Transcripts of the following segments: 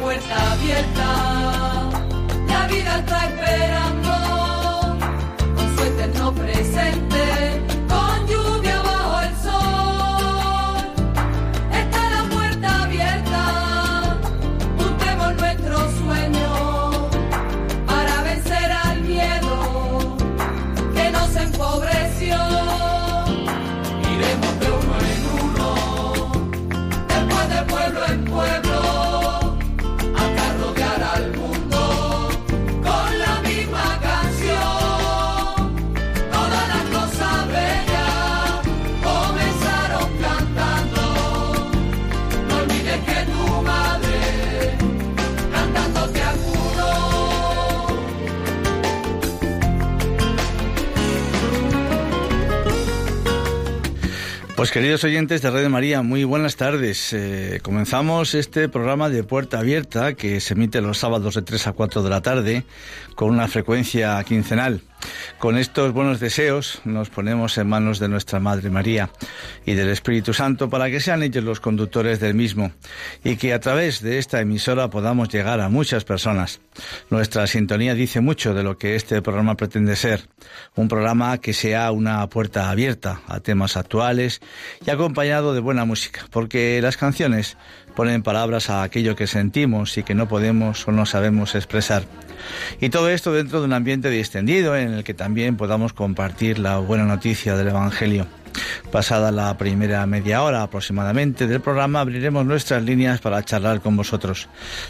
Puerta abierta la vida está esperando con su eterno presente. Pues queridos oyentes de Radio María, muy buenas tardes. Eh, comenzamos este programa de Puerta Abierta que se emite los sábados de 3 a 4 de la tarde con una frecuencia quincenal. Con estos buenos deseos nos ponemos en manos de nuestra Madre María y del Espíritu Santo para que sean ellos los conductores del mismo y que a través de esta emisora podamos llegar a muchas personas. Nuestra sintonía dice mucho de lo que este programa pretende ser, un programa que sea una puerta abierta a temas actuales y acompañado de buena música, porque las canciones ponen palabras a aquello que sentimos y que no podemos o no sabemos expresar. Y todo esto dentro de un ambiente distendido en el que también podamos compartir la buena noticia del Evangelio. Pasada la primera media hora aproximadamente del programa, abriremos nuestras líneas para charlar con vosotros.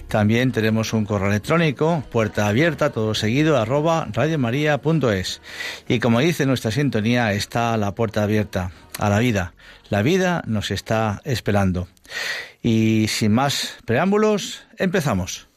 También tenemos un correo electrónico, puerta abierta, todo seguido, arroba radiomaria.es. Y como dice nuestra sintonía, está la puerta abierta a la vida. La vida nos está esperando. Y sin más preámbulos, empezamos.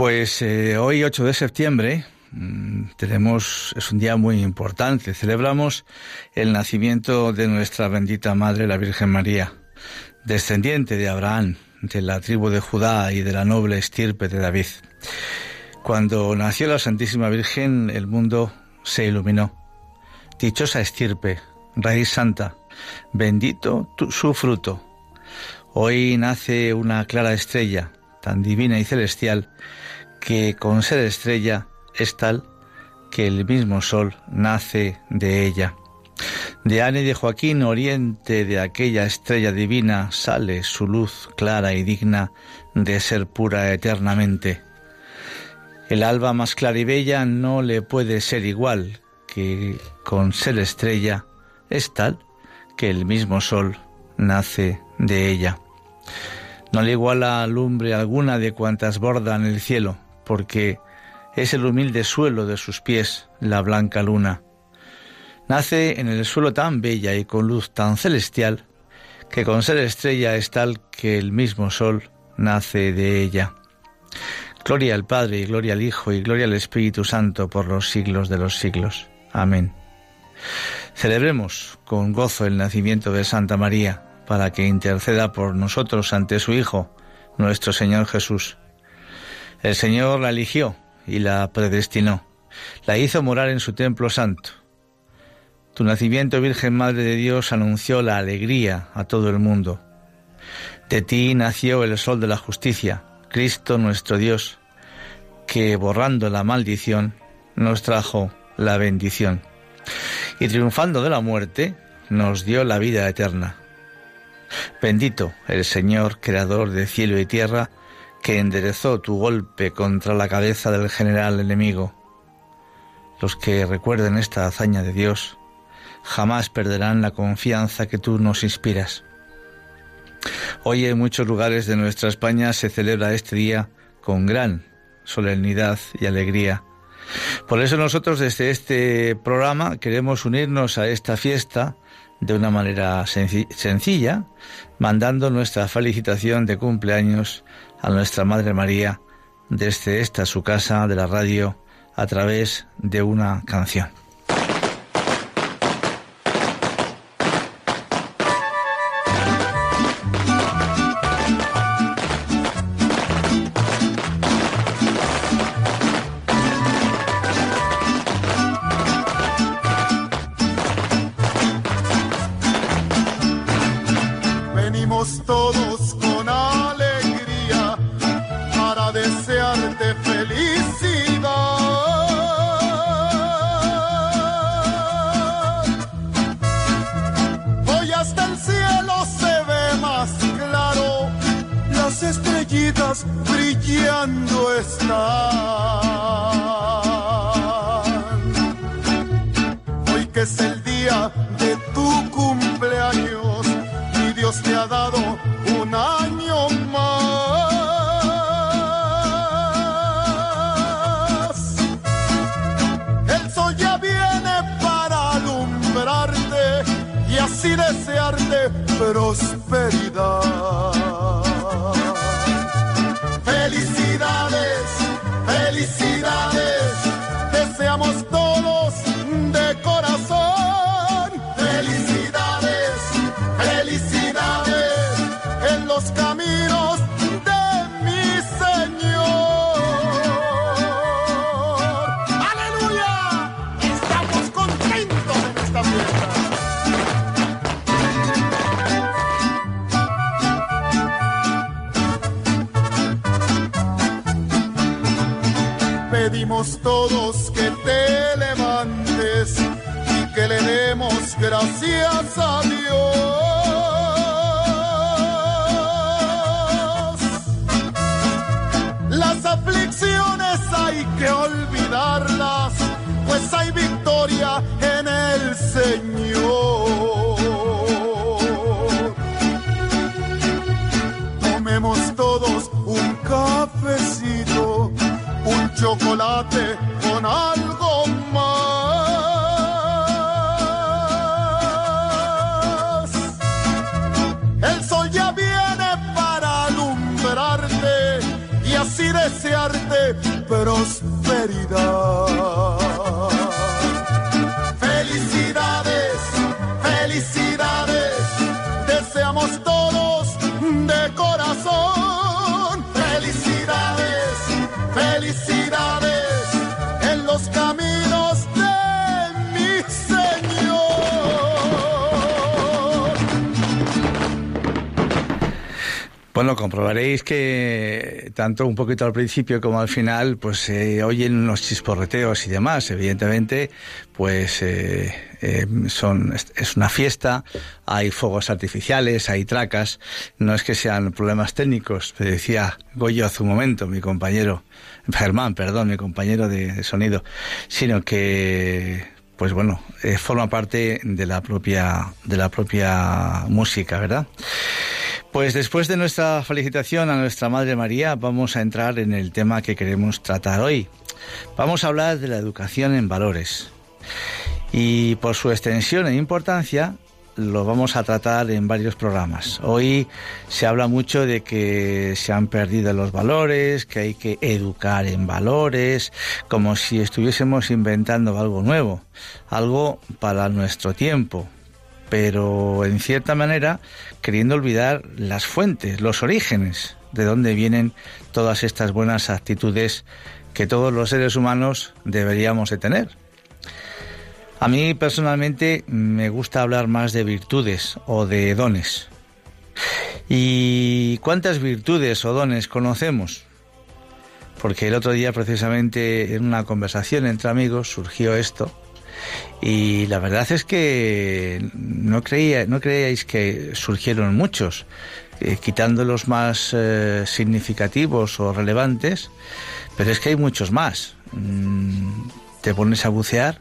Pues eh, hoy, 8 de septiembre, mm, tenemos, es un día muy importante. Celebramos el nacimiento de nuestra bendita Madre, la Virgen María, descendiente de Abraham, de la tribu de Judá y de la noble estirpe de David. Cuando nació la Santísima Virgen, el mundo se iluminó. Dichosa estirpe, raíz santa, bendito su fruto. Hoy nace una clara estrella, tan divina y celestial, que con ser estrella es tal que el mismo sol nace de ella. De Ana y de Joaquín, oriente de aquella estrella divina, sale su luz clara y digna de ser pura eternamente. El alba más clara y bella no le puede ser igual, que con ser estrella es tal que el mismo sol nace de ella. No le iguala lumbre alguna de cuantas bordan el cielo, porque es el humilde suelo de sus pies la blanca luna. Nace en el suelo tan bella y con luz tan celestial, que con ser estrella es tal que el mismo sol nace de ella. Gloria al Padre y gloria al Hijo y gloria al Espíritu Santo por los siglos de los siglos. Amén. Celebremos con gozo el nacimiento de Santa María, para que interceda por nosotros ante su Hijo, nuestro Señor Jesús. El Señor la eligió y la predestinó, la hizo morar en su templo santo. Tu nacimiento, Virgen Madre de Dios, anunció la alegría a todo el mundo. De ti nació el sol de la justicia, Cristo nuestro Dios, que borrando la maldición nos trajo la bendición. Y triunfando de la muerte, nos dio la vida eterna. Bendito el Señor, Creador de cielo y tierra, que enderezó tu golpe contra la cabeza del general enemigo. Los que recuerden esta hazaña de Dios jamás perderán la confianza que tú nos inspiras. Hoy en muchos lugares de nuestra España se celebra este día con gran solemnidad y alegría. Por eso nosotros desde este programa queremos unirnos a esta fiesta de una manera sencilla, mandando nuestra felicitación de cumpleaños a nuestra Madre María desde esta su casa de la radio a través de una canción. Bueno, comprobaréis que tanto un poquito al principio como al final, pues se oyen unos chisporreteos y demás. Evidentemente, pues eh, eh, son es una fiesta, hay fuegos artificiales, hay tracas. No es que sean problemas técnicos. Me decía Goyo hace un momento, mi compañero Germán, perdón, mi compañero de, sonido, sino que pues bueno, eh, forma parte de la propia de la propia música, ¿verdad? Pues después de nuestra felicitación a nuestra Madre María, vamos a entrar en el tema que queremos tratar hoy. Vamos a hablar de la educación en valores. Y por su extensión e importancia, lo vamos a tratar en varios programas. Hoy se habla mucho de que se han perdido los valores, que hay que educar en valores, como si estuviésemos inventando algo nuevo, algo para nuestro tiempo. pero en cierta manera queriendo olvidar las fuentes, los orígenes de dónde vienen todas estas buenas actitudes que todos los seres humanos deberíamos de tener. A mí personalmente me gusta hablar más de virtudes o de dones. ¿Y cuántas virtudes o dones conocemos? Porque el otro día precisamente en una conversación entre amigos surgió esto y la verdad es que no creía, no creíais que surgieron muchos, eh, quitando los más eh, significativos o relevantes, pero es que hay muchos más. Mm, te pones a bucear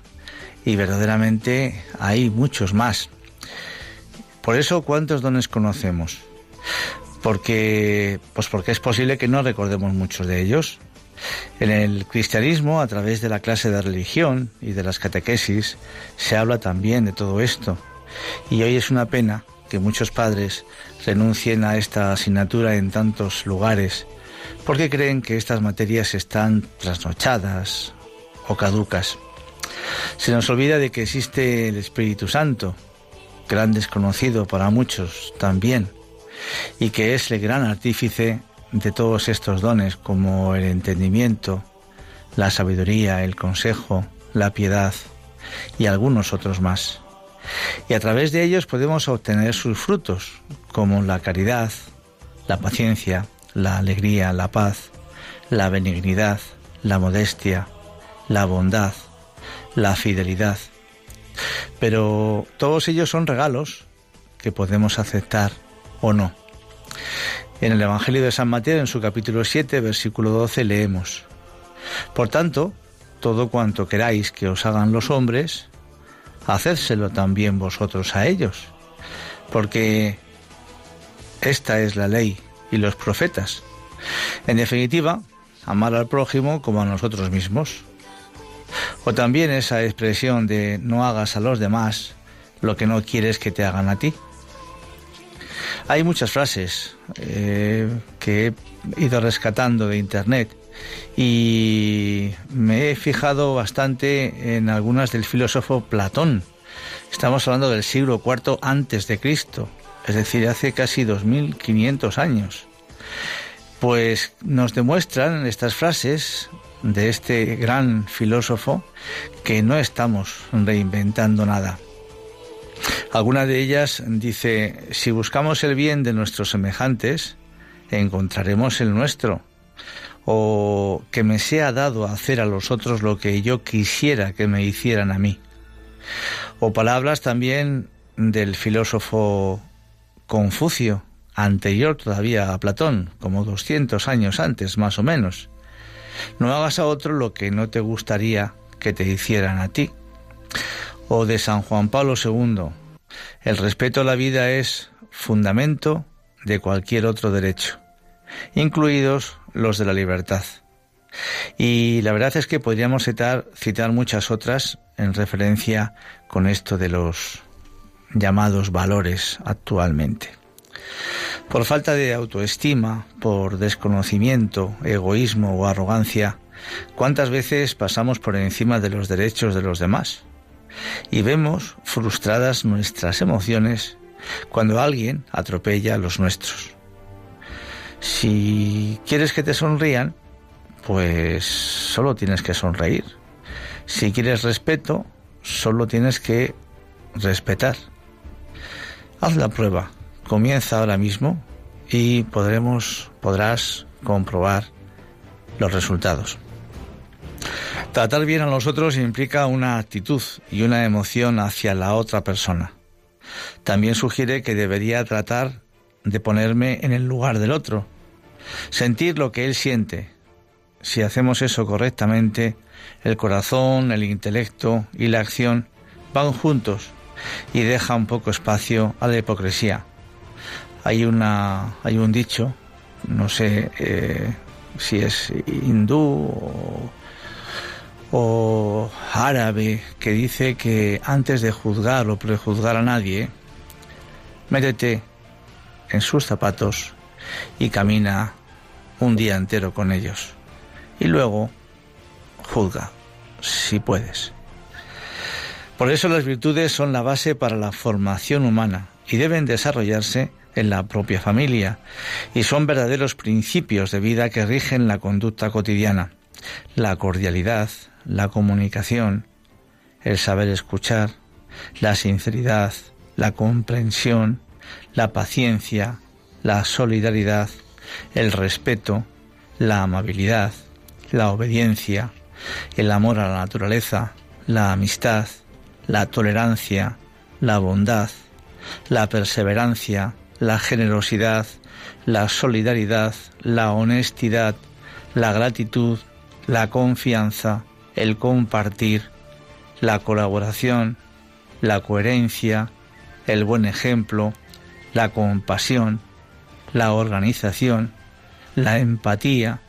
y verdaderamente hay muchos más. Por eso, ¿cuántos dones conocemos? Porque, pues porque es posible que no recordemos muchos de ellos. En el cristianismo, a través de la clase de religión y de las catequesis, se habla también de todo esto. Y hoy es una pena que muchos padres renuncien a esta asignatura en tantos lugares porque creen que estas materias están trasnochadas o caducas. Se nos olvida de que existe el Espíritu Santo, gran desconocido para muchos también, y que es el gran artífice de todos estos dones como el entendimiento, la sabiduría, el consejo, la piedad y algunos otros más. Y a través de ellos podemos obtener sus frutos, como la caridad, la paciencia, la alegría, la paz, la benignidad, la modestia, la bondad, la fidelidad. Pero todos ellos son regalos que podemos aceptar o no. En el Evangelio de San Mateo, en su capítulo 7, versículo 12, leemos, Por tanto, todo cuanto queráis que os hagan los hombres, hacédselo también vosotros a ellos, porque esta es la ley y los profetas. En definitiva, amar al prójimo como a nosotros mismos. O también esa expresión de no hagas a los demás lo que no quieres que te hagan a ti. Hay muchas frases eh, que he ido rescatando de Internet y me he fijado bastante en algunas del filósofo Platón. Estamos hablando del siglo IV antes de Cristo, es decir, hace casi 2500 años. Pues nos demuestran estas frases de este gran filósofo que no estamos reinventando nada. Alguna de ellas dice, si buscamos el bien de nuestros semejantes, encontraremos el nuestro. O que me sea dado hacer a los otros lo que yo quisiera que me hicieran a mí. O palabras también del filósofo Confucio, anterior todavía a Platón, como 200 años antes más o menos. No hagas a otro lo que no te gustaría que te hicieran a ti o de San Juan Pablo II. El respeto a la vida es fundamento de cualquier otro derecho, incluidos los de la libertad. Y la verdad es que podríamos citar, muchas otras en referencia con esto de los llamados valores actualmente. Por falta de autoestima, por desconocimiento, egoísmo o arrogancia, ¿cuántas veces pasamos por encima de los derechos de los demás? y vemos frustradas nuestras emociones cuando alguien atropella a los nuestros. Si quieres que te sonrían, pues solo tienes que sonreír. Si quieres respeto, solo tienes que respetar. Haz la prueba. Comienza ahora mismo y podremos, podrás comprobar los resultados. Tratar bien a los otros implica una actitud y una emoción hacia la otra persona. También sugiere que debería tratar de ponerme en el lugar del otro, sentir lo que él siente. Si hacemos eso correctamente, el corazón, el intelecto y la acción van juntos y deja un poco espacio a la hipocresía. Hay una, hay un dicho, no sé eh, si es hindú o o árabe que dice que antes de juzgar o prejuzgar a nadie, métete en sus zapatos y camina un día entero con ellos. Y luego juzga, si puedes. Por eso las virtudes son la base para la formación humana y deben desarrollarse en la propia familia y son verdaderos principios de vida que rigen la conducta cotidiana. La cordialidad, la comunicación, el saber escuchar, la sinceridad, la comprensión, la paciencia, la solidaridad, el respeto, la amabilidad, la obediencia, el amor a la naturaleza, la amistad, la tolerancia, la bondad, la perseverancia, la generosidad, la solidaridad, la honestidad, la gratitud, la confianza, el compartir, la colaboración, la coherencia, el buen ejemplo, la compasión, la organización, la empatía,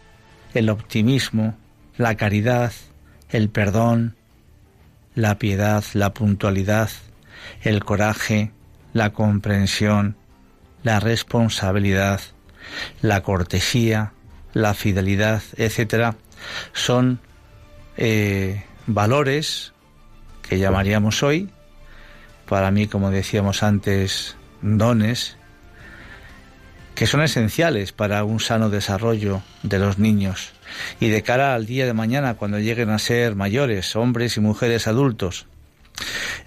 el optimismo, la caridad, el perdón, la piedad, la puntualidad, el coraje, la comprensión, la responsabilidad, la cortesía, la fidelidad, etcétera, son eh, valores que llamaríamos hoy, para mí, como decíamos antes, dones, que son esenciales para un sano desarrollo de los niños y de cara al día de mañana cuando lleguen a ser mayores, hombres y mujeres adultos.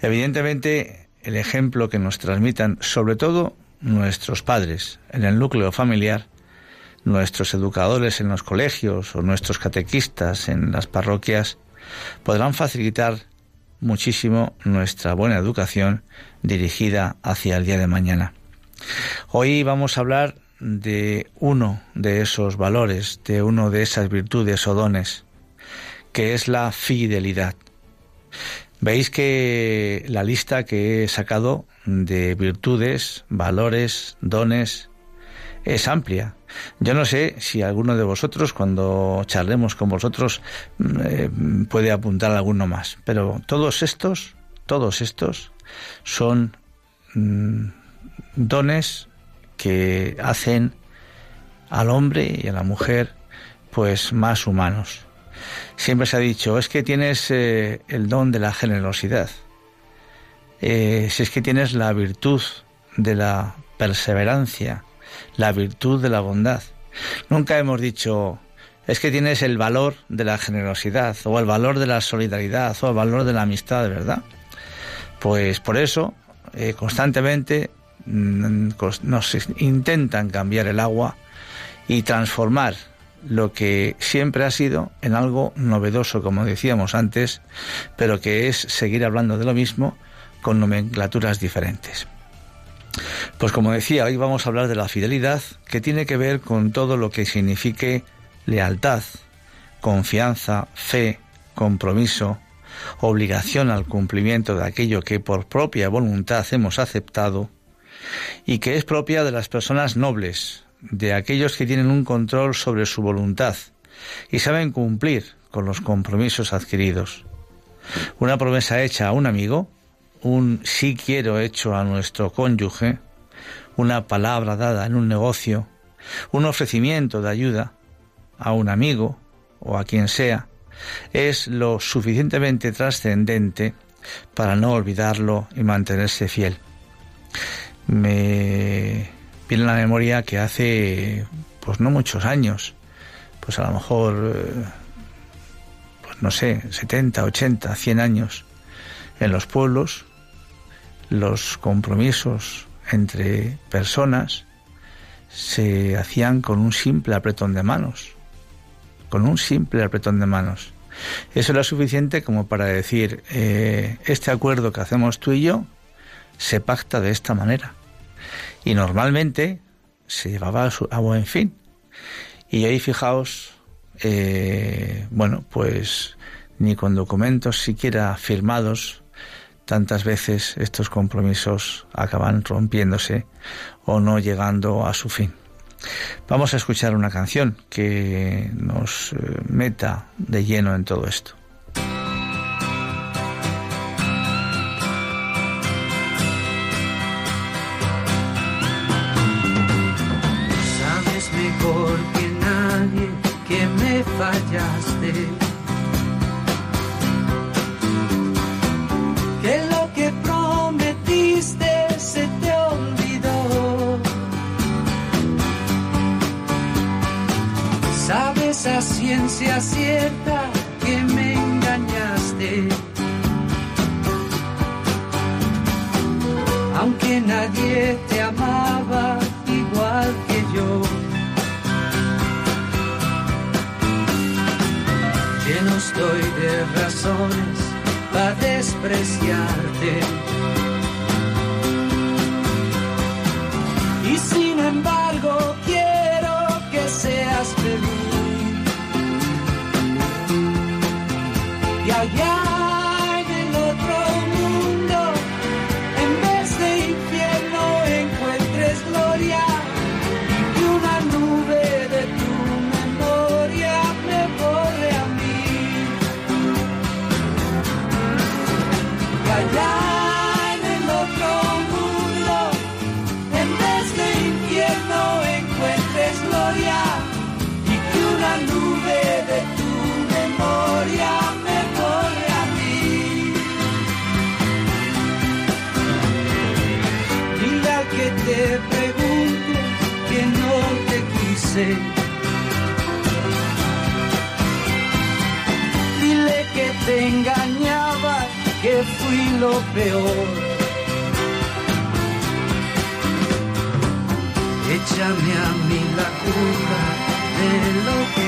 Evidentemente, el ejemplo que nos transmitan, sobre todo nuestros padres en el núcleo familiar, nuestros educadores en los colegios o nuestros catequistas en las parroquias, podrán facilitar muchísimo nuestra buena educación dirigida hacia el día de mañana. Hoy vamos a hablar de uno de esos valores, de uno de esas virtudes o dones, que es la fidelidad. Veis que la lista que he sacado de virtudes, valores, dones, es amplia. Yo no sé si alguno de vosotros, cuando charlemos con vosotros, mm, eh, puede apuntar alguno más, pero todos estos, todos estos son mm, dones que hacen al hombre y a la mujer pues más humanos. Siempre se ha dicho, es que tienes eh, el don de la generosidad, eh, si es que tienes la virtud de la perseverancia, la virtud de la bondad. Nunca hemos dicho, es que tienes el valor de la generosidad, o el valor de la solidaridad, o el valor de la amistad, verdad. Pues por eso, eh, constantemente mm, nos intentan cambiar el agua y transformar lo que siempre ha sido en algo novedoso, como decíamos antes, pero que es seguir hablando de lo mismo con nomenclaturas diferentes. Pues como decía, hoy vamos a hablar de la fidelidad, que tiene que ver con todo lo que signifique lealtad, confianza, fe, compromiso, obligación al cumplimiento de aquello que por propia voluntad hemos aceptado y que es propia de las personas nobles, de aquellos que tienen un control sobre su voluntad y saben cumplir con los compromisos adquiridos. Una promesa hecha a un amigo un sí quiero hecho a nuestro cónyuge, una palabra dada en un negocio, un ofrecimiento de ayuda a un amigo o a quien sea, es lo suficientemente trascendente para no olvidarlo y mantenerse fiel. Me viene a la memoria que hace, pues no muchos años, pues a lo mejor, eh, pues no sé, 70, 80, 100 años, en los pueblos los compromisos entre personas se hacían con un simple apretón de manos, con un simple apretón de manos. Eso era suficiente como para decir, eh, este acuerdo que hacemos tú y yo se pacta de esta manera. Y normalmente se llevaba a, buen fin. Y ahí fijaos, eh, bueno, pues ni con documentos siquiera firmados tantas veces estos compromisos acaban rompiéndose o no llegando a su fin. Vamos a escuchar una canción que nos eh, meta de lleno en todo esto. mejor que nadie que me fallaste. Que lo que prometiste se te olvidó. Sabes a ciencia cierta que me engañaste. Aunque nadie te estoy de razones para despreciarte. Y sin embargo quiero que seas feliz. Y allá Dile que te engañaba, que fui lo peor. Échame a mí la culpa de lo que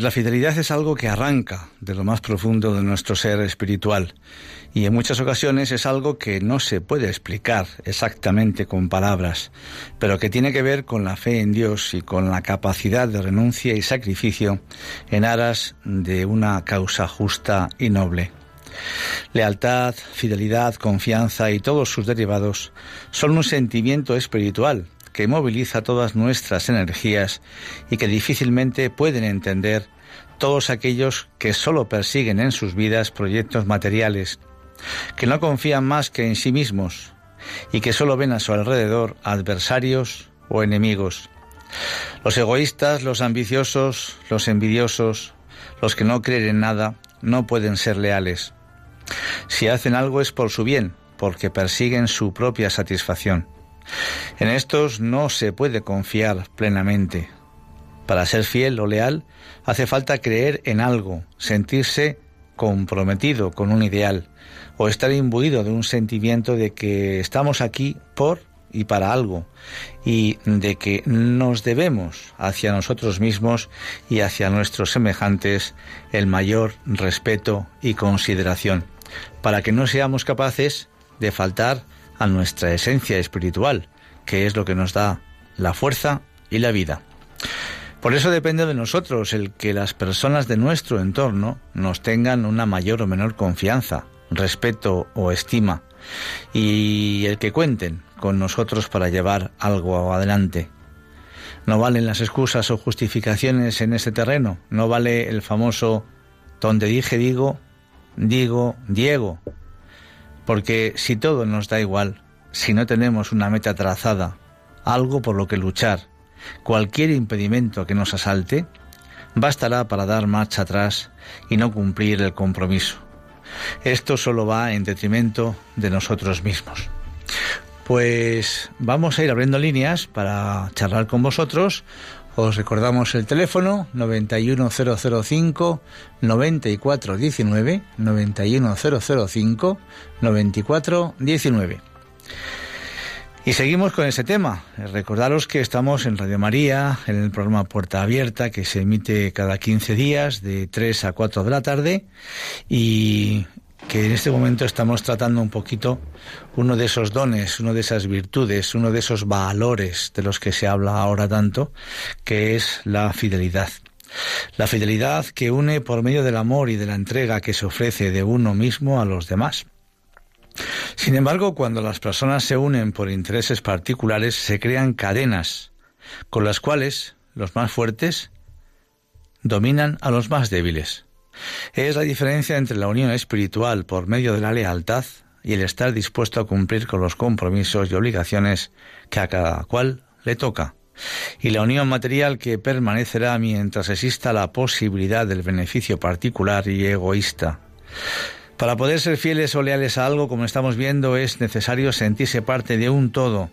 Pues la fidelidad es algo que arranca de lo más profundo de nuestro ser espiritual y en muchas ocasiones es algo que no se puede explicar exactamente con palabras, pero que tiene que ver con la fe en Dios y con la capacidad de renuncia y sacrificio en aras de una causa justa y noble. Lealtad, fidelidad, confianza y todos sus derivados son un sentimiento espiritual que moviliza todas nuestras energías y que difícilmente pueden entender todos aquellos que solo persiguen en sus vidas proyectos materiales, que no confían más que en sí mismos y que solo ven a su alrededor adversarios o enemigos. Los egoístas, los ambiciosos, los envidiosos, los que no creen en nada, no pueden ser leales. Si hacen algo es por su bien, porque persiguen su propia satisfacción. En estos no se puede confiar plenamente. Para ser fiel o leal hace falta creer en algo, sentirse comprometido con un ideal o estar imbuido de un sentimiento de que estamos aquí por y para algo y de que nos debemos hacia nosotros mismos y hacia nuestros semejantes el mayor respeto y consideración para que no seamos capaces de faltar a nuestra esencia espiritual, que es lo que nos da la fuerza y la vida. Por eso depende de nosotros el que las personas de nuestro entorno nos tengan una mayor o menor confianza, respeto o estima, y el que cuenten con nosotros para llevar algo adelante. No valen las excusas o justificaciones en ese terreno, no vale el famoso donde dije digo, digo Diego, porque si todo nos da igual, si no tenemos una meta trazada, algo por lo que luchar, cualquier impedimento que nos asalte, bastará para dar marcha atrás y no cumplir el compromiso. Esto solo va en detrimento de nosotros mismos. Pues vamos a ir abriendo líneas para charlar con vosotros. Os recordamos el teléfono 91005 9419 91005 9419. Y seguimos con ese tema. Recordaros que estamos en Radio María, en el programa Puerta Abierta, que se emite cada 15 días, de 3 a 4 de la tarde, y que en este momento estamos tratando un poquito uno de esos dones, uno de esas virtudes, uno de esos valores de los que se habla ahora tanto, que es la fidelidad. La fidelidad que une por medio del amor y de la entrega que se ofrece de uno mismo a los demás. Sin embargo, cuando las personas se unen por intereses particulares, se crean cadenas con las cuales los más fuertes dominan a los más débiles. Es la diferencia entre la unión espiritual por medio de la lealtad y el estar dispuesto a cumplir con los compromisos y obligaciones que a cada cual le toca, y la unión material que permanecerá mientras exista la posibilidad del beneficio particular y egoísta. Para poder ser fieles o leales a algo, como estamos viendo, es necesario sentirse parte de un todo,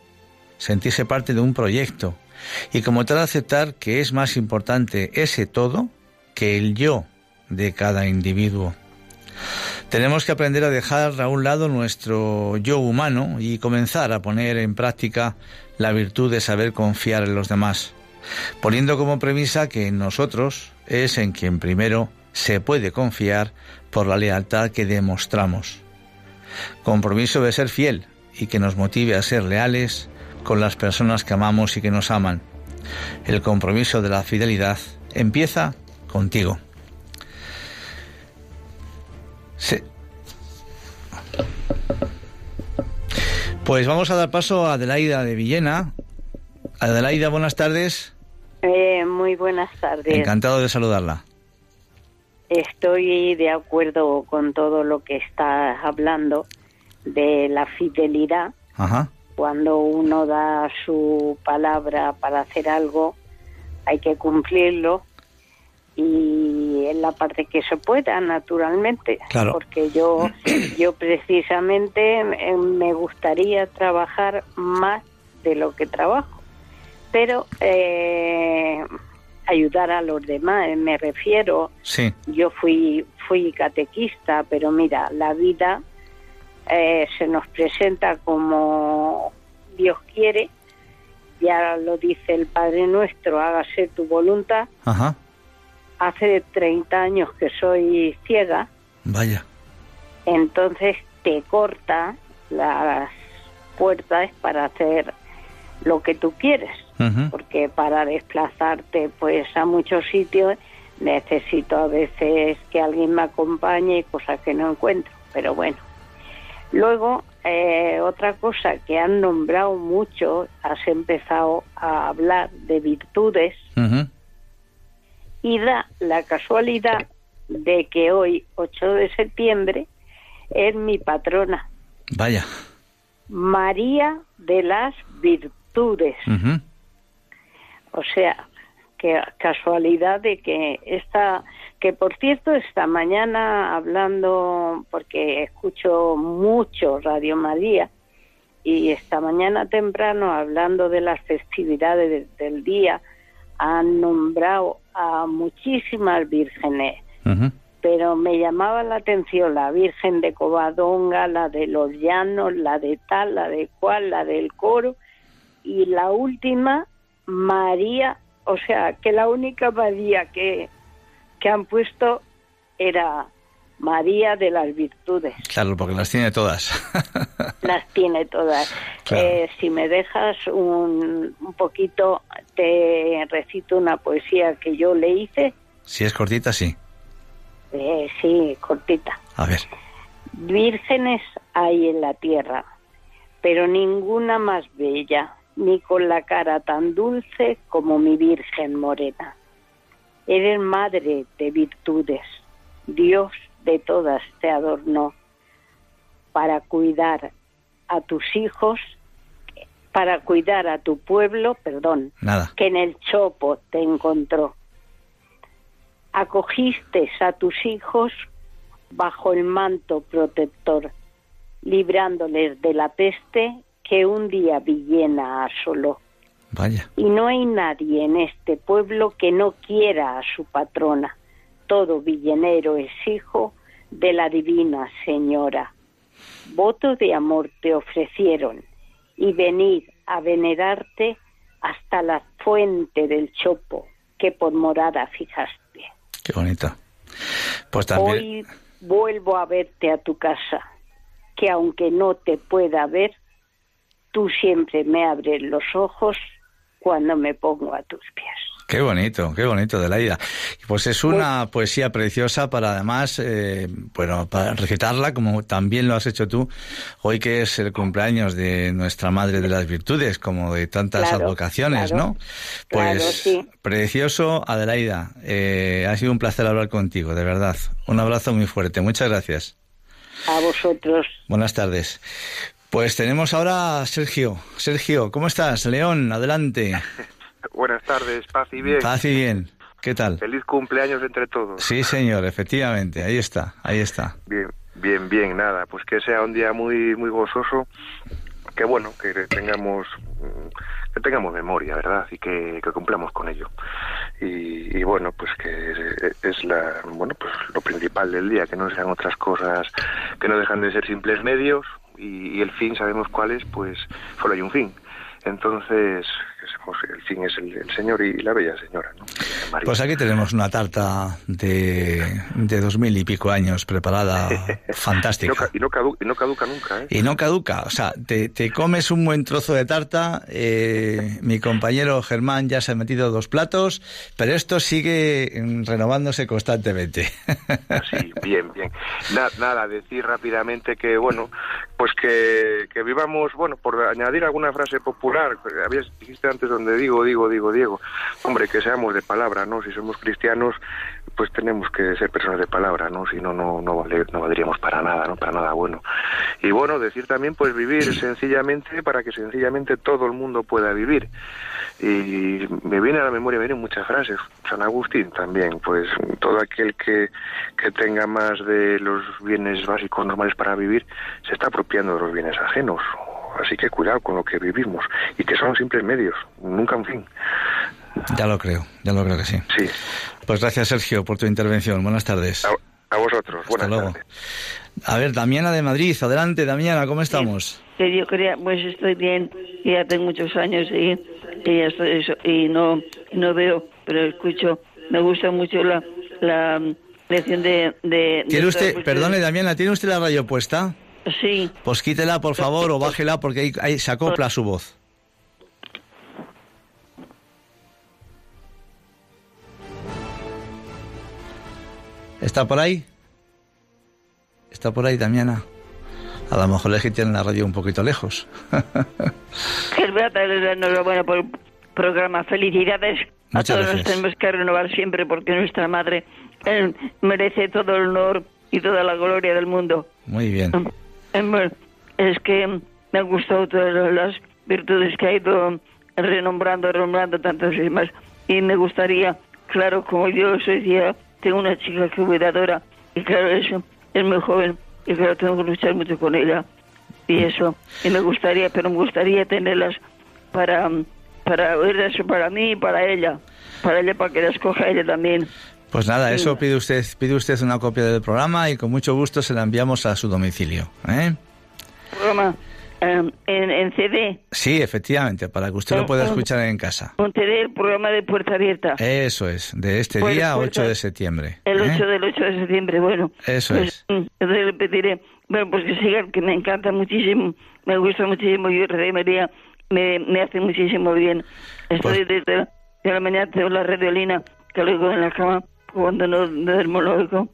sentirse parte de un proyecto, y como tal aceptar que es más importante ese todo que el yo de cada individuo. Tenemos que aprender a dejar a un lado nuestro yo humano y comenzar a poner en práctica la virtud de saber confiar en los demás, poniendo como premisa que en nosotros es en quien primero se puede confiar por la lealtad que demostramos. Compromiso de ser fiel y que nos motive a ser leales con las personas que amamos y que nos aman. El compromiso de la fidelidad empieza contigo. Pues vamos a dar paso a Adelaida de Villena. Adelaida, buenas tardes. Eh, muy buenas tardes. Encantado de saludarla. Estoy de acuerdo con todo lo que estás hablando de la fidelidad. Ajá. Cuando uno da su palabra para hacer algo, hay que cumplirlo y en la parte que se pueda, naturalmente. Claro. Porque yo, yo precisamente eh, me gustaría trabajar más de lo que trabajo, pero eh, ayudar a los demás, eh, me refiero. Sí. Yo fui, fui catequista, pero mira, la vida eh, se nos presenta como Dios quiere, ya lo dice el Padre Nuestro, hágase tu voluntad. Ajá. Hace 30 años que soy ciega, Vaya. entonces te corta las puertas para hacer lo que tú quieres, porque para desplazarte pues a muchos sitios necesito a veces que alguien me acompañe, cosa que no encuentro, pero bueno. Luego, eh, otra cosa que han nombrado mucho, has empezado a hablar de virtudes. Y da la casualidad de que hoy, 8 de septiembre, es mi patrona, Vaya. María de las Virtudes. O sea, que casualidad de que esta, que por cierto esta mañana hablando, porque escucho mucho Radio María, y esta mañana temprano hablando de las festividades de- del día, han nombrado a muchísimas vírgenes, pero me llamaba la atención la Virgen de Covadonga, la de los Llanos, la de tal, la de cual, la del coro, y la última, María, o sea, que la única María que, que han puesto era María de las Virtudes. Claro, porque las tiene todas. Las tiene todas. Claro. Eh, si me dejas un, un poquito, te recito una poesía que yo le hice. si es cortita, sí. Eh, sí, cortita. A ver. Vírgenes hay en la tierra, pero ninguna más bella, ni con la cara tan dulce como mi Virgen morena. Eres madre de virtudes, Dios de todas te adornó, para cuidar a tus hijos, para cuidar a tu pueblo, perdón, Nada. que en el chopo te encontró. Acogiste a tus hijos bajo el manto protector, librándoles de la peste que un día Villena asoló. Vaya. Y no hay nadie en este pueblo que no quiera a su patrona. Todo villenero es hijo de la divina señora. Voto de amor te ofrecieron y venir a venerarte hasta la fuente del Chopo que por morada fijaste. Qué bonito. Pues también. Hoy vuelvo a verte a tu casa, que aunque no te pueda ver, tú siempre me abres los ojos cuando me pongo a tus pies. Qué bonito, qué bonito, Delaida. Pues es una poesía preciosa para además, eh, bueno, para recitarla como también lo has hecho tú, hoy que es el cumpleaños de nuestra Madre de las Virtudes, como de tantas Claro, advocaciones, claro. ¿no? Pues Claro, sí. precioso, Adelaida. Eh, ha sido un placer hablar contigo, de verdad. Un abrazo muy fuerte. Muchas gracias. A vosotros. Buenas tardes. Pues tenemos ahora a Sergio. Sergio, ¿cómo estás? León, adelante. Buenas tardes, paz y bien. Paz y bien. ¿Qué tal? Feliz cumpleaños entre todos. Sí, señor, efectivamente. Ahí está, ahí está. Bien, bien, bien, nada, pues que sea un día muy, muy gozoso, que bueno, que tengamos, mm, que tengamos memoria, ¿verdad? Y que, que cumplamos con ello. Y, y bueno, pues que es, es la, bueno, pues lo principal del día, que no sean otras cosas que no dejan de ser simples medios y, y el fin sabemos cuál es, pues solo hay un fin. Entonces, somos- el fin es el, el Señor y la bella señora, ¿no? Pues aquí tenemos una tarta de, de dos mil y pico años preparada, Y no, fantástica. ca- y no caduca, y no caduca nunca, ¿eh? Y no caduca, o sea, te, te comes un buen trozo de tarta, eh, mi compañero Germán ya se ha metido dos platos, pero esto sigue mm, renovándose constantemente. Sí, bien, bien. Na- nada, decir rápidamente que, bueno, pues que, que vivamos, bueno, por añadir alguna frase popular, habías, dijiste antes donde digo, digo, digo, Diego, hombre, que seamos de palabra, ¿no? Si somos cristianos, pues tenemos que ser personas de palabra, ¿no? Si no, no, no, vale- no valdríamos para nada, ¿no? Para nada bueno. Y bueno, decir también, pues vivir sencillamente para que sencillamente todo el mundo pueda vivir. Y me viene a la memoria, me vienen muchas frases. San Agustín también, pues todo aquel que, que tenga más de los bienes básicos normales para vivir, se está apropiando de los bienes ajenos. Así que cuidado con lo que vivimos y que son simples medios, nunca un fin. ya lo creo, ya lo creo que sí. Sí, Pues gracias Sergio por tu intervención, buenas tardes. a, a vosotros. Hasta Buenas luego. tardes. A ver, Damiana de Madrid, adelante Damiana, ¿cómo estamos? que yo quería, pues estoy bien, ya tengo muchos años y, y ya estoy eso, y no, no veo, pero escucho, me gusta mucho la, la mm, lección de... de ¿Tiene de- usted, perdone Damiana, ¿tiene usted la radio puesta? Sí, Pues quítela por favor o bájela porque ahí, ahí se acopla su voz. ¿Está por ahí? ¿Está por ahí, Damiana? A lo mejor es que tiene la radio un poquito lejos. la enhorabuena por el programa. Felicidades. Muchas a todos gracias. nos tenemos que renovar siempre porque nuestra madre eh, merece todo el honor y toda la gloria del mundo. Muy bien. Eh, es que me han gustado todas las virtudes que ha ido renombrando, renombrando tantas y más. Y me gustaría, claro, como yo soy decía, tengo una chica que es cuidadora y claro, eso es muy joven y claro, tengo que luchar mucho con ella. Y eso, y me gustaría, pero me gustaría tenerlas para, para oír eso para mí y para ella. Para ella, para que la escoja ella también. Pues nada, eso pide usted, pide usted una copia del programa y con mucho gusto se la enviamos a su domicilio. ¿eh? Programa eh, en, en CD, Sí, efectivamente, para que usted lo pueda escuchar en casa. con CD, el programa de Puerta Abierta. Eso es, de este Pues, día pues, 8 de septiembre. El ¿eh? 8 del 8 de septiembre, bueno. Eso pues, es. mm, Entonces le pediré, bueno, pues que sigan, que me encanta muchísimo, me gusta muchísimo, yo Radio María me, me hace muchísimo bien. Estoy Pues- desde la, de la mañana, tengo la radiolina, que luego en la cama, cuando no duermo, lo oigo.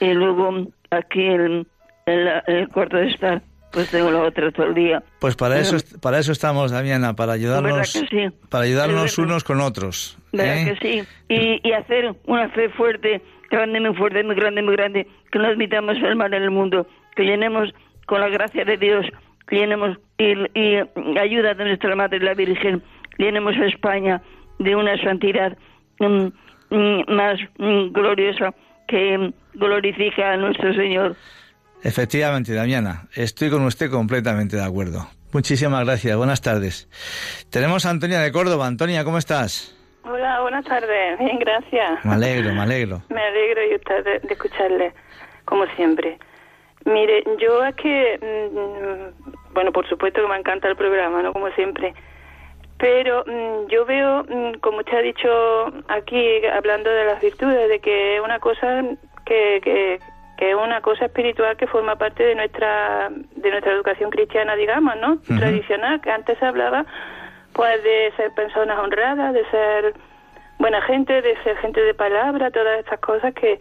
Y luego aquí en, en el cuarto de estar, pues tengo la otra todo el día. Pues para eso, para eso estamos, Damiana, para ayudarnos, ¿Verdad que sí? para ayudarnos unos con otros. ¿Verdad ¿eh? que sí? Y, y hacer una fe fuerte, grande, muy fuerte, muy grande, muy grande, que no admitamos el mal en el mundo, que llenemos con la gracia de Dios, que llenemos y, y ayuda de nuestra Madre la Virgen, llenemos a España de una santidad mm, más mm, gloriosa que mm, glorifica a nuestro Señor. Efectivamente, Damiana, estoy con usted completamente de acuerdo. Muchísimas gracias, buenas tardes. Tenemos a Antonia de Córdoba. Antonia, ¿cómo estás? Hola, buenas tardes. Bien, gracias. Me alegro, me alegro. Me alegro y usted de, de escucharle, como siempre. Mire, yo es que mm, bueno, por supuesto que me encanta el programa, ¿no? Como siempre. Pero mm, yo veo, mm, como usted ha dicho aquí, hablando de las virtudes, de que es una cosa que, que, que es una cosa espiritual que forma parte de nuestra de nuestra educación cristiana, digamos, ¿no? Tradicional, que antes se hablaba, pues, de ser personas honradas, de ser buena gente, de ser gente de palabra, todas estas cosas que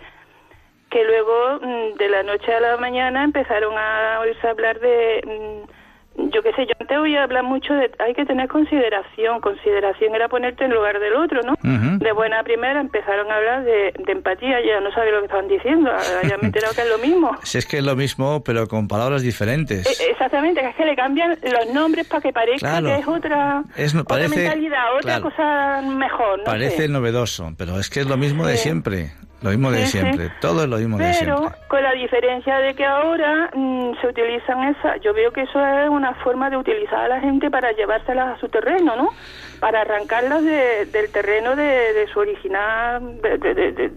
que luego mm, de la noche a la mañana empezaron a oírse hablar de mm, yo qué sé, yo antes oía hablar mucho de hay que tener consideración, consideración era ponerte en lugar del otro, ¿no? De buena primera empezaron a hablar de, de empatía, ya no sabía lo que estaban diciendo, ya me he enterado que es lo mismo. Si es que es lo mismo, pero con palabras diferentes. Eh, Exactamente, que es que le cambian los nombres para que parezca Claro. que es otra, Es- otra parece- mentalidad, otra claro. cosa mejor, no Parece sé. novedoso, pero es que es lo mismo de siempre. Lo mismo de siempre. Todo es lo mismo de Pero siempre. con la diferencia de que ahora mm, se utilizan esa, yo veo que eso es una forma de utilizar a la gente para llevárselas a su terreno, ¿no? Para arrancarlas de- del terreno de, de su original, de- de- de- de-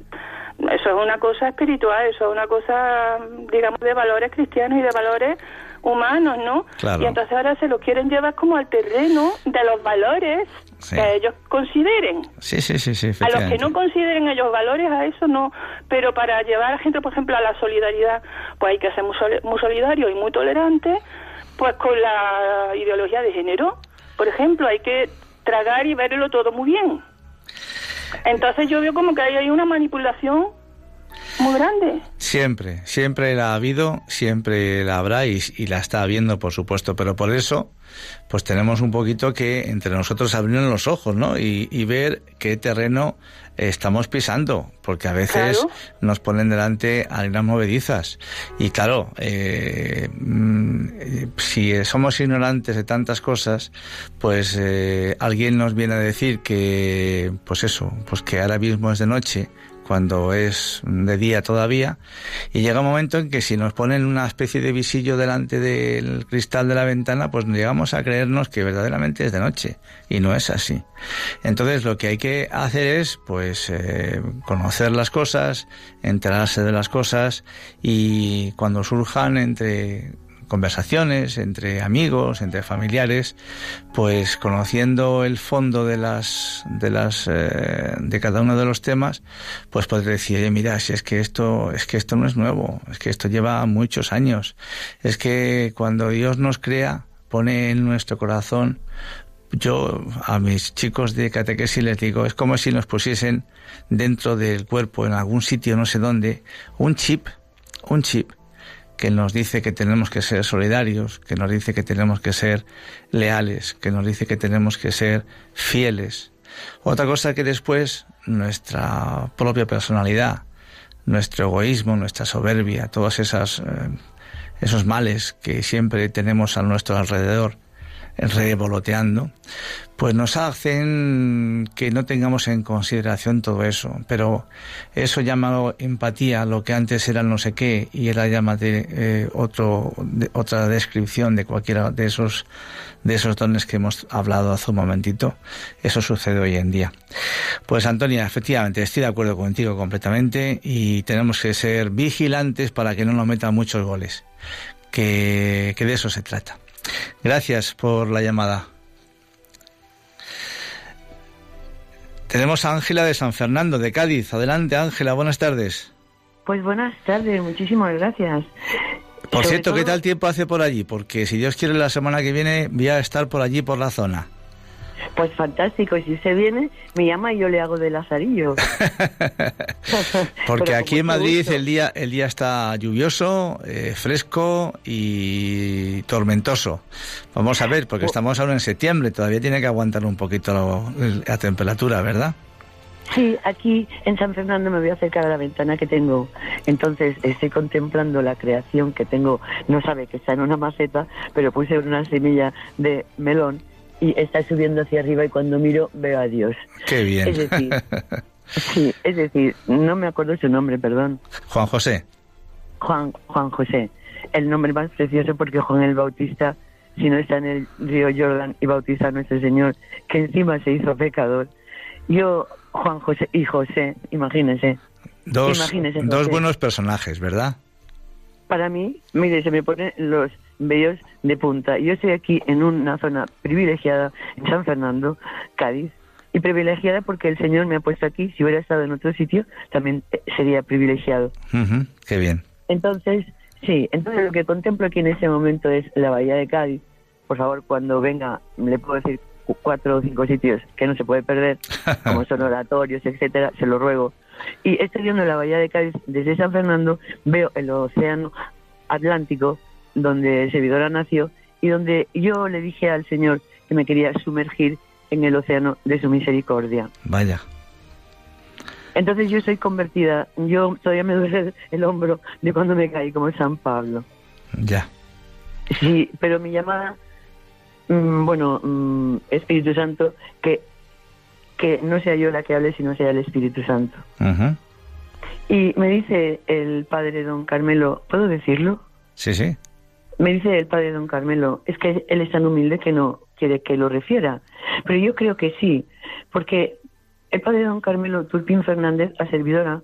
eso es una cosa espiritual, eso es una cosa, digamos, de valores cristianos y de valores humanos, ¿no? Claro. Y entonces ahora se los quieren llevar como al terreno de los valores Sí. que ellos consideren. Sí, sí, sí, sí, A los que no consideren ellos valores, a eso no. Pero para llevar a la gente, por ejemplo, a la solidaridad, pues hay que ser muy solidario y muy tolerante, pues con la ideología de género. Por ejemplo, hay que tragar y verlo todo muy bien. Entonces yo veo como que ahí hay una manipulación muy grande. Siempre, siempre la ha habido, siempre la habrá y, y la está habiendo, por supuesto. Pero por eso, pues tenemos un poquito que entre nosotros abrir los ojos, ¿no? Y, y ver qué terreno estamos pisando, porque a veces Claro. nos ponen delante arenas movedizas. Y claro, eh, mm, eh, si somos ignorantes de tantas cosas, pues eh, alguien nos viene a decir que, pues eso, pues que ahora mismo es de noche cuando es de día todavía, y llega un momento en que si nos ponen una especie de visillo delante del cristal de la ventana, pues llegamos a creernos que verdaderamente es de noche, y no es así. Entonces lo que hay que hacer es, pues, eh, conocer las cosas, enterarse de las cosas, y cuando surjan entre conversaciones entre amigos, entre familiares, pues conociendo el fondo de las de las eh, de cada uno de los temas, pues poder decir, mira, si es que esto es que esto no es nuevo, es que esto lleva muchos años, es que cuando Dios nos crea pone en nuestro corazón yo a mis chicos de catequesis les digo, es como si nos pusiesen dentro del cuerpo, en algún sitio, no sé dónde, un chip, un chip que nos dice que tenemos que ser solidarios, que nos dice que tenemos que ser leales, que nos dice que tenemos que ser fieles. Otra cosa que después nuestra propia personalidad, nuestro egoísmo, nuestra soberbia, todos esas, eh, esos males que siempre tenemos a nuestro alrededor, revoloteando, pues nos hacen que no tengamos en consideración todo eso. Pero eso llamado empatía, lo que antes era no sé qué, y era llámate eh, otro, de- otra descripción de cualquiera de esos, de esos dones que hemos hablado hace un momentito, eso sucede hoy en día. Pues Antonia, efectivamente, estoy de acuerdo contigo completamente y tenemos que ser vigilantes para que no nos metan muchos goles, que, que de eso se trata. Gracias por la llamada. Tenemos a Ángela de San Fernando, de Cádiz. Adelante, Ángela, buenas tardes. Pues buenas tardes, muchísimas gracias. Por Sobre cierto, ¿qué tal tiempo hace por allí? Porque si Dios quiere, la semana que viene voy a estar por allí, por la zona. Pues fantástico, si se viene, me llama y yo le hago de lazarillo. Porque aquí en Madrid gusto. el día, el día está lluvioso, eh, fresco y tormentoso. Vamos a ver, porque estamos ahora en septiembre, todavía tiene que aguantar un poquito la temperatura, ¿verdad? Sí, aquí en San Fernando me voy a acercar a la ventana que tengo. Entonces estoy contemplando la creación que tengo. No sabe que está en una maceta, pero puse una semilla de melón y está subiendo hacia arriba y cuando miro veo a Dios. Qué bien. Es decir, sí, es decir, no me acuerdo su nombre, perdón. Juan José. Juan, Juan José. El nombre más precioso porque Juan el Bautista, si no está en el río Jordan y bautiza a nuestro Señor, que encima se hizo pecador. Yo, Juan José y José, imagínense. Dos, Imagínese, dos buenos personajes, ¿verdad? Para mí, mire, se me ponen los vellos de punta. Yo estoy aquí en una zona privilegiada, en San Fernando, Cádiz, y privilegiada porque el Señor me ha puesto aquí. Si hubiera estado en otro sitio, también eh, sería privilegiado. Ujú, Qué bien. Entonces, sí, entonces lo que contemplo aquí en ese momento es la Bahía de Cádiz. Por favor, cuando venga, le puedo decir cu- cuatro o cinco sitios que no se puede perder, como son oratorios, etcétera, se lo ruego. Y estoy viendo la Bahía de Cádiz desde San Fernando, veo el océano Atlántico, donde Servidora nació, y donde yo le dije al Señor que me quería sumergir en el océano de su misericordia. Vaya. Entonces yo soy convertida, yo todavía me duele el hombro de cuando me caí como San Pablo. Ya. Sí, pero mi llamada, mm, bueno, mm, Espíritu Santo, que, que no sea yo la que hable, sino sea el Espíritu Santo. Ujú. Y me dice el padre don Carmelo, ¿puedo decirlo? Sí, sí. Me dice el padre don Carmelo, es que él es tan humilde que no quiere que lo refiera. Pero yo creo que sí, porque el padre don Carmelo Turpín Fernández, la servidora,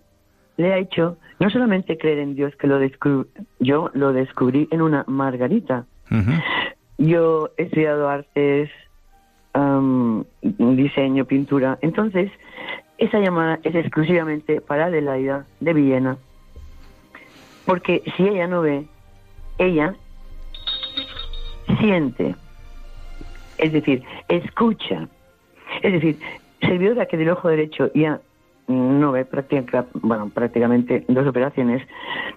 le ha hecho no solamente creer en Dios, que lo descubrí, yo lo descubrí en una margarita. Yo he estudiado artes, am, diseño, pintura. Entonces, esa llamada es exclusivamente para Adelaida de Villena. Porque si ella no ve, ella siente. Es decir, escucha. Es decir, servidora que del ojo derecho ya no ve práctica, bueno, prácticamente dos operaciones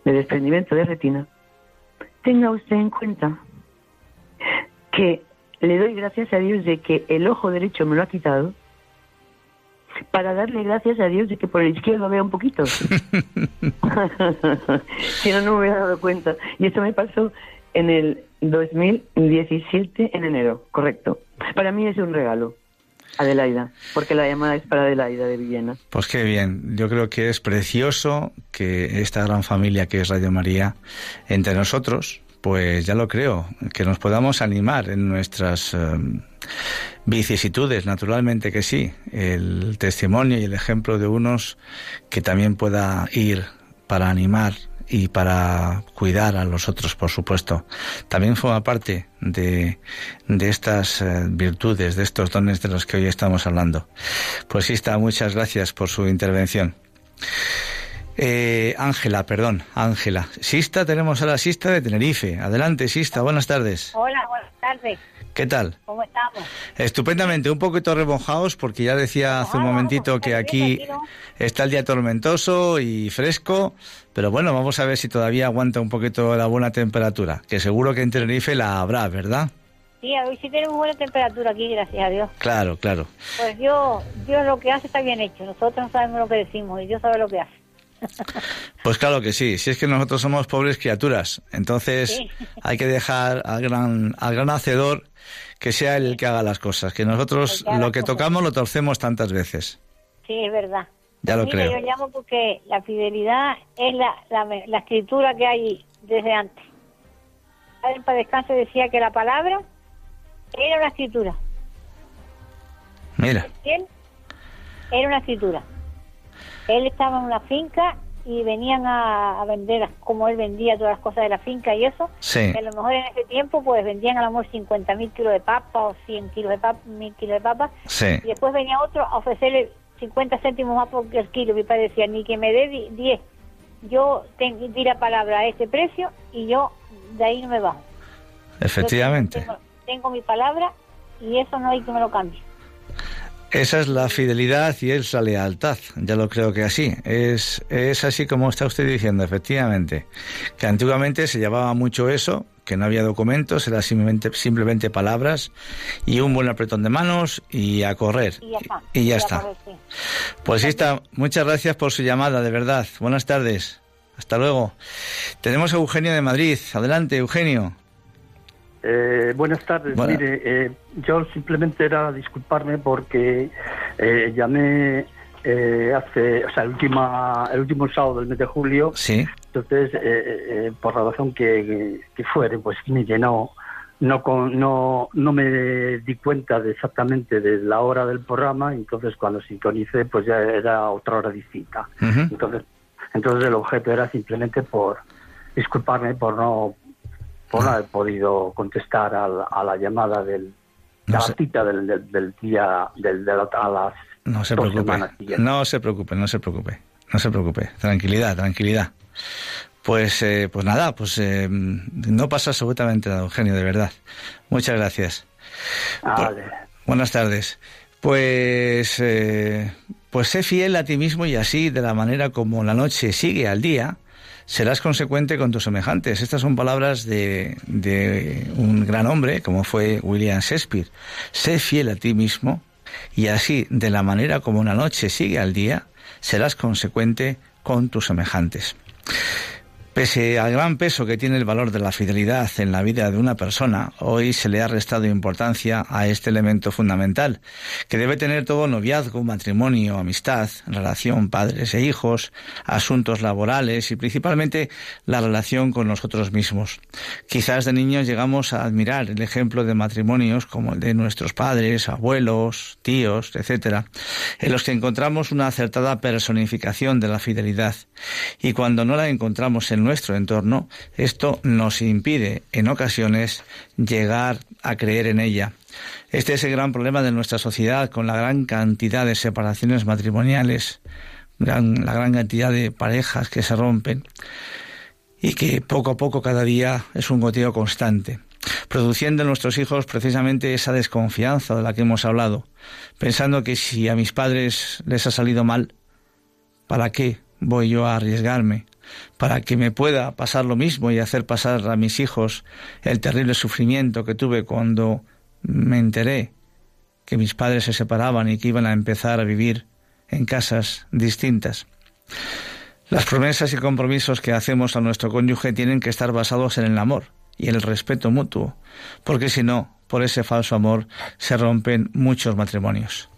de desprendimiento de retina, tenga usted en cuenta que le doy gracias a Dios de que el ojo derecho me lo ha quitado para darle gracias a Dios de que por el izquierdo vea un poquito. si no, no me hubiera dado cuenta. Y esto me pasó en el 2017, en enero, correcto. Para mí es un regalo, Adelaida, porque la llamada es para Adelaida de Villena. Pues qué bien. Yo creo que es precioso que esta gran familia que es Radio María, entre nosotros, pues ya lo creo, que nos podamos animar en nuestras eh, vicisitudes, naturalmente que sí. El testimonio y el ejemplo de unos que también pueda ir para animar y para cuidar a los otros, por supuesto. También forma parte de, de estas eh, virtudes, de estos dones de los que hoy estamos hablando. Pues Sista, muchas gracias por su intervención. Eh, Ángela, perdón, Ángela. Sista, tenemos a la Sista de Tenerife. Adelante, Sista, buenas tardes. Hola, buenas tardes. ¿Qué tal? ¿Cómo estamos? Estupendamente, un poquito remojados porque ya decía hace un momentito que aquí está el día tormentoso y fresco, pero bueno, vamos a ver si todavía aguanta un poquito la buena temperatura, que seguro que en Tenerife la habrá, ¿verdad? Sí, hoy sí tenemos buena temperatura aquí, gracias a Dios. Claro, claro. Pues Dios, Dios lo que hace está bien hecho. Nosotros no sabemos lo que decimos y Dios sabe lo que hace. Pues claro que sí, si es que nosotros somos pobres criaturas, entonces Sí. hay que dejar al gran, al gran hacedor que sea el que haga las cosas, que nosotros que lo que tocamos lo torcemos tantas veces. Sí, es verdad. Ya lo Mira, creo. Yo llamo porque la fidelidad es la, la, la escritura que hay desde antes. Padre para descanso decía que la palabra era una escritura. Mira, él era una escritura. Él estaba en una finca y venían a, a vender, como él vendía todas las cosas de la finca y eso. Sí. A lo mejor en ese tiempo pues vendían a lo mejor 50 mil kilos de papa o 100 kilos de papa, mil kilos de papa. Sí. Y después venía otro a ofrecerle 50 céntimos más por el kilo. Mi padre decía, ni que me dé di- 10. Yo tengo, di la palabra a ese precio y yo de ahí no me bajo. efectivamente. Tengo, tengo mi palabra y eso no hay que me lo cambie. Esa es la fidelidad y es la lealtad. Ya lo creo que así. Es, es así como está usted diciendo, efectivamente. Que antiguamente se llevaba mucho eso, que no había documentos, era simplemente, simplemente palabras y un buen apretón de manos y a correr. Y ya está. Y ya Y a está. correr, sí. Pues sí está. Muchas gracias por su llamada, de verdad. Buenas tardes. Hasta luego. Tenemos a Eugenio de Madrid. Adelante, Eugenio. Eh, buenas tardes. Mire, eh, yo simplemente era disculparme porque eh, llamé eh, hace, o sea, el, última, el último sábado del mes de julio. Sí. Entonces, eh, por la razón que, que fuere, pues mire, no, no, con- no, no me di cuenta de exactamente de la hora del programa. Entonces, cuando sintonicé, pues ya era otra hora distinta. Entonces, entonces el objeto era simplemente por disculparme por no por no haber podido contestar a la, a la llamada del, No la cita del, del, del día, del, de la- a las No se preocupe. No se preocupe, no se preocupe. No se preocupe. Tranquilidad, tranquilidad. Pues, eh, pues nada, pues eh, no pasa absolutamente nada, Eugenio, de verdad. Muchas gracias. Vale. Buenas tardes. Pues, eh, pues sé fiel a ti mismo y así, de la manera como la noche sigue al día, serás consecuente con tus semejantes. Estas son palabras de, de un gran hombre como fue William Shakespeare. Sé fiel a ti mismo y así, de la manera como la noche sigue al día, serás consecuente con tus semejantes. Pese al gran peso que tiene el valor de la fidelidad en la vida de una persona, hoy se le ha restado importancia a este elemento fundamental, que debe tener todo noviazgo, matrimonio, amistad, relación padres e hijos, asuntos laborales y principalmente la relación con nosotros mismos. Quizás de niños llegamos a admirar el ejemplo de matrimonios como el de nuestros padres, abuelos, tíos, etcétera, en los que encontramos una acertada personificación de la fidelidad. Y cuando no la encontramos en nuestro entorno, esto nos impide en ocasiones llegar a creer en ella. Este es el gran problema de nuestra sociedad con la gran cantidad de separaciones matrimoniales, gran- la gran cantidad de parejas que se rompen y que poco a poco cada día es un goteo constante, produciendo en nuestros hijos precisamente esa desconfianza de la que hemos hablado, pensando que si a mis padres les ha salido mal, ¿para qué voy yo a arriesgarme? Para que me pueda pasar lo mismo y hacer pasar a mis hijos el terrible sufrimiento que tuve cuando me enteré que mis padres se separaban y que iban a empezar a vivir en casas distintas. Las promesas y compromisos que hacemos a nuestro cónyuge tienen que estar basados en el amor y en el respeto mutuo, porque si no, por ese falso amor se rompen muchos matrimonios.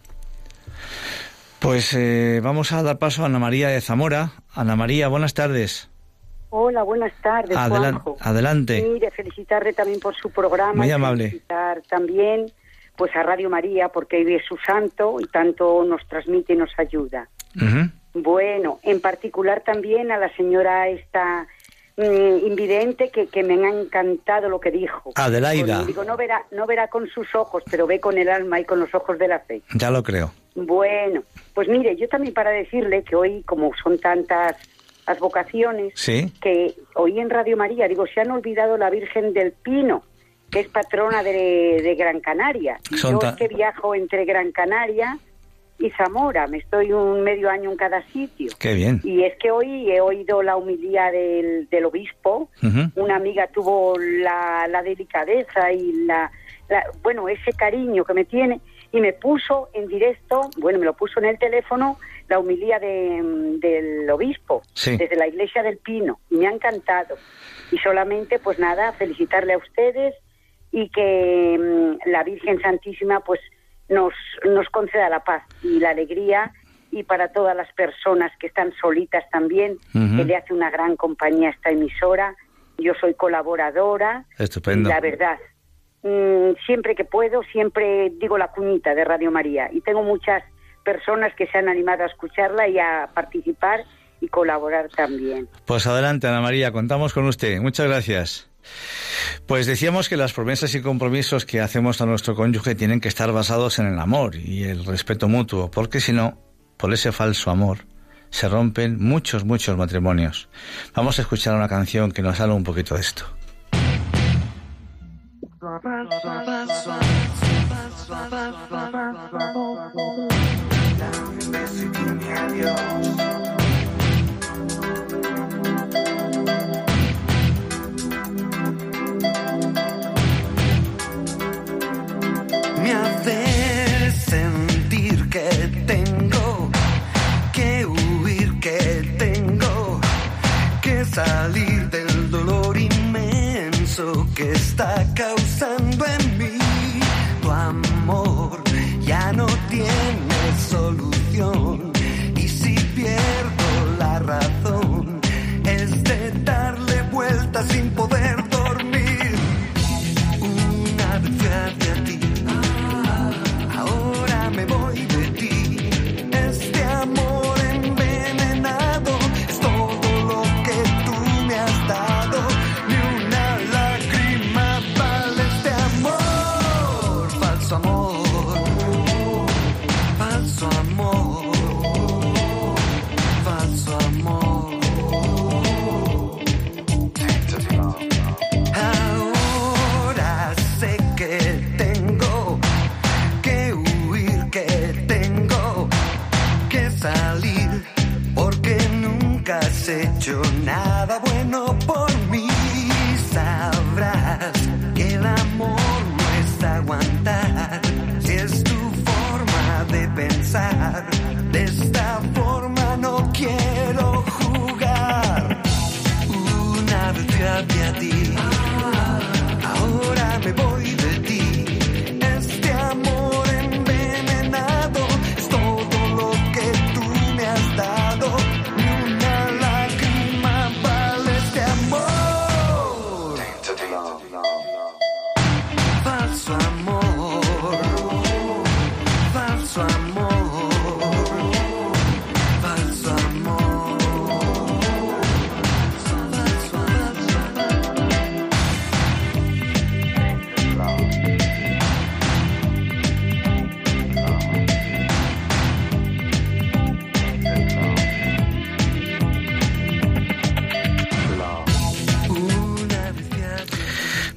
Pues eh, vamos a dar paso a Ana María de Zamora. Ana María, buenas tardes. Hola, buenas tardes, Adelan- Juanjo. adelante. Mire, felicitarle también por su programa. Muy amable. Felicitar también pues a Radio María porque hoy es su santo y tanto nos transmite y nos ayuda. Ujú. Bueno, en particular también a la señora esta mm, invidente que, que me ha encantado lo que dijo. Adelaida. Con- digo, no verá, no verá con sus ojos, pero ve con el alma y con los ojos de la fe. Ya lo creo. Bueno, pues mire, yo también para decirle que hoy, como son tantas las vocaciones, Sí. que hoy en Radio María, digo, se han olvidado la Virgen del Pino, que es patrona de, de Gran Canaria. Y Yo ta- es que viajo entre Gran Canaria y Zamora, me estoy un medio año en cada sitio. Qué bien. Y es que hoy he oído la humildad del, del obispo, una amiga tuvo la, la delicadeza y la, la- bueno, ese cariño que me tiene y me puso en directo, bueno, me lo puso en el teléfono la humildad de, del obispo Sí. desde la iglesia del Pino y me ha encantado. Y solamente, pues nada, felicitarle a ustedes y que mm, la Virgen Santísima, pues nos, nos conceda la paz y la alegría y para todas las personas que están solitas también, que le hace una gran compañía a esta emisora. Yo soy colaboradora Estupendo. y la verdad, mm, siempre que puedo, siempre digo la cuñita de Radio María y tengo muchas personas que se han animado a escucharla y a participar y colaborar también. Pues adelante, Ana María, contamos con usted. Muchas gracias. Pues decíamos que las promesas y compromisos que hacemos a nuestro cónyuge tienen que estar basados en el amor y el respeto mutuo, porque si no, por ese falso amor, se rompen muchos, muchos matrimonios. Vamos a escuchar una canción que nos habla un poquito de esto.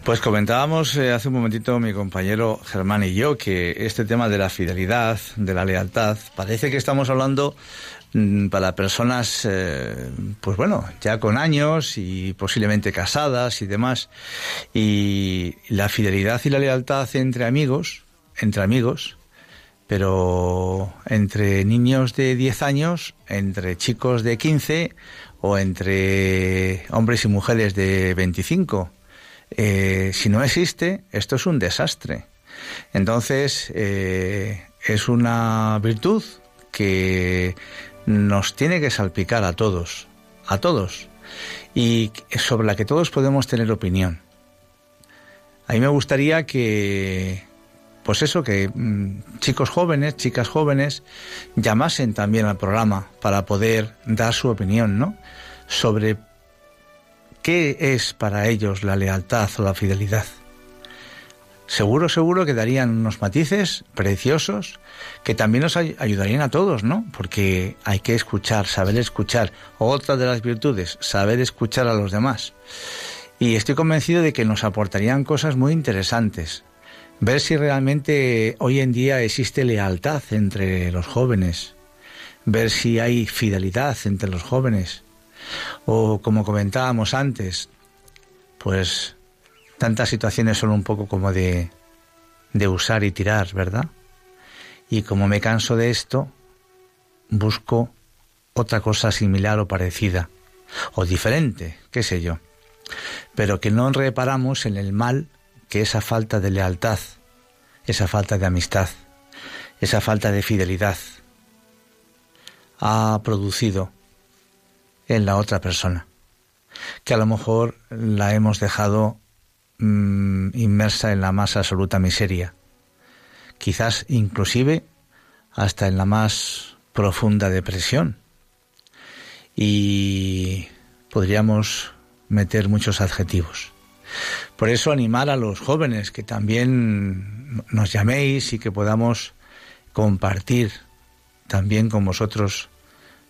Pues comentábamos eh, hace un momentito mi compañero Germán y yo que este tema de la fidelidad, de la lealtad, parece que estamos hablando mm, para personas, eh, pues bueno, ya con años y posiblemente casadas y demás. Y la fidelidad y la lealtad entre amigos, entre amigos, pero entre niños de 10 años, entre chicos de 15 o entre hombres y mujeres de 25 eh, si no existe, esto es un desastre. Entonces, eh, es una virtud que nos tiene que salpicar a todos, a todos, y sobre la que todos podemos tener opinión. A mí me gustaría que, pues eso, que mm, chicos jóvenes, chicas jóvenes, llamasen también al programa para poder dar su opinión, ¿no? Sobre ¿Qué es para ellos la lealtad o la fidelidad? Seguro, seguro que darían unos matices preciosos que también nos ayudarían a todos, ¿no? Porque hay que escuchar, saber escuchar. Otra de las virtudes, saber escuchar a los demás. Y estoy convencido de que nos aportarían cosas muy interesantes. Ver si realmente hoy en día existe lealtad entre los jóvenes. Ver si hay fidelidad entre los jóvenes o como comentábamos antes, pues tantas situaciones son un poco como de, de usar y tirar, ¿verdad? Y como me canso de esto, busco otra cosa similar o parecida, o diferente, qué sé yo. Pero que no reparamos en el mal que esa falta de lealtad, esa falta de amistad, esa falta de fidelidad ha producido en la otra persona, que a lo mejor la hemos dejado mm, inmersa en la más absoluta miseria, quizás inclusive hasta en la más profunda depresión. Y podríamos meter muchos adjetivos. Por eso animar a los jóvenes que también nos llaméis y que podamos compartir también con vosotros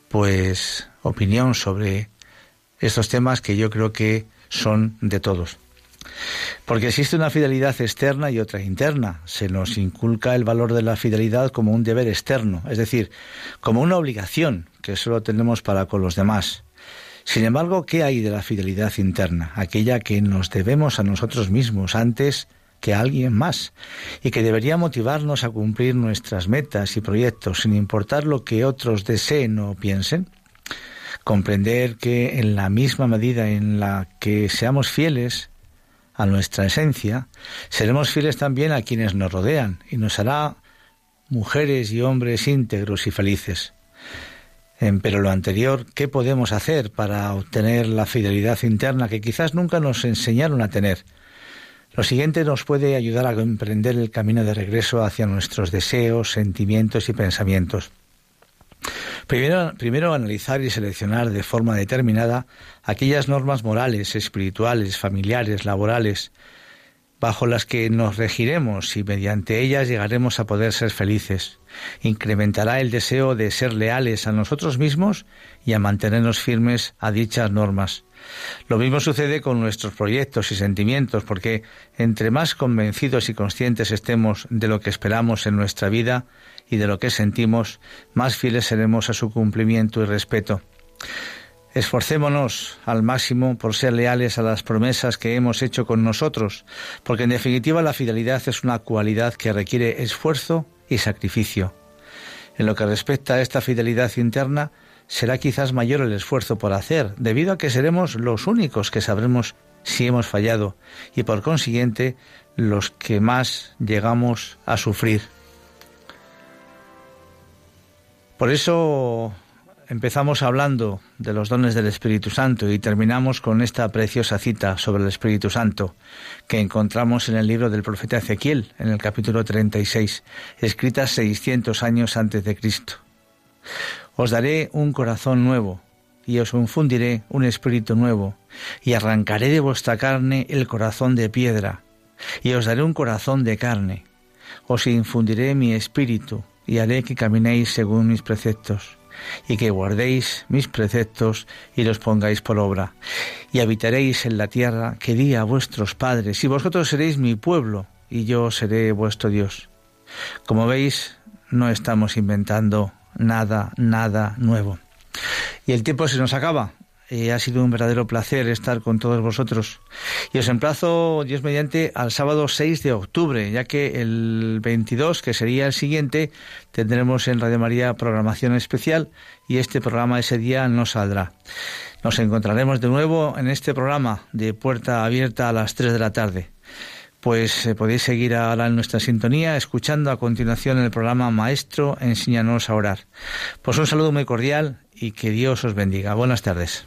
pues opinión sobre estos temas que yo creo que son de todos. Porque existe una fidelidad externa y otra interna. Se nos inculca el valor de la fidelidad como un deber externo, es decir, como una obligación que solo tenemos para con los demás. Sin embargo, ¿qué hay de la fidelidad interna? Aquella que nos debemos a nosotros mismos antes que a alguien más y que debería motivarnos a cumplir nuestras metas y proyectos sin importar lo que otros deseen o piensen comprender que en la misma medida en la que seamos fieles a nuestra esencia, seremos fieles también a quienes nos rodean y nos hará mujeres y hombres íntegros y felices. Pero lo anterior, ¿qué podemos hacer para obtener la fidelidad interna que quizás nunca nos enseñaron a tener? Lo siguiente nos puede ayudar a emprender el camino de regreso hacia nuestros deseos, sentimientos y pensamientos. Primero, analizar y seleccionar de forma determinada aquellas normas morales, espirituales, familiares, laborales, bajo las que nos regiremos y mediante ellas llegaremos a poder ser felices. Incrementará el deseo de ser leales a nosotros mismos y a mantenernos firmes a dichas normas. Lo mismo sucede con nuestros proyectos y sentimientos, porque entre más convencidos y conscientes estemos de lo que esperamos en nuestra vida, y de lo que sentimos, más fieles seremos a su cumplimiento y respeto. Esforcémonos al máximo por ser leales a las promesas que hemos hecho con nosotros, porque en definitiva la fidelidad es una cualidad que requiere esfuerzo y sacrificio. En lo que respecta a esta fidelidad interna, será quizás mayor el esfuerzo por hacer, debido a que seremos los únicos que sabremos si hemos fallado y por consiguiente los que más llegamos a sufrir. Por eso empezamos hablando de los dones del Espíritu Santo y terminamos con esta preciosa cita sobre el Espíritu Santo que encontramos en el libro del profeta Ezequiel, en el capítulo 36, escrita 600 años antes de Cristo. Os daré un corazón nuevo y os infundiré un espíritu nuevo y arrancaré de vuestra carne el corazón de piedra y os daré un corazón de carne. Os infundiré mi espíritu y haré que caminéis según mis preceptos, y que guardéis mis preceptos y los pongáis por obra. Y habitaréis en la tierra que di a vuestros padres, y vosotros seréis mi pueblo, y yo seré vuestro Dios. Como veis, no estamos inventando nada, nada nuevo. Y el tiempo se nos acaba. Eh, ha sido un verdadero placer estar con todos vosotros. Y os emplazo, Dios mediante, al sábado 6 de octubre, ya que el 22, que sería el siguiente, tendremos en Radio María programación especial y este programa ese día no saldrá. Nos encontraremos de nuevo en este programa de puerta abierta a las 3 de la tarde. Pues eh, podéis seguir ahora en nuestra sintonía escuchando a continuación el programa Maestro, enséñanos a orar. Pues un saludo muy cordial y que Dios os bendiga. Buenas tardes.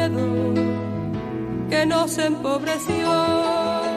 nos empobreció.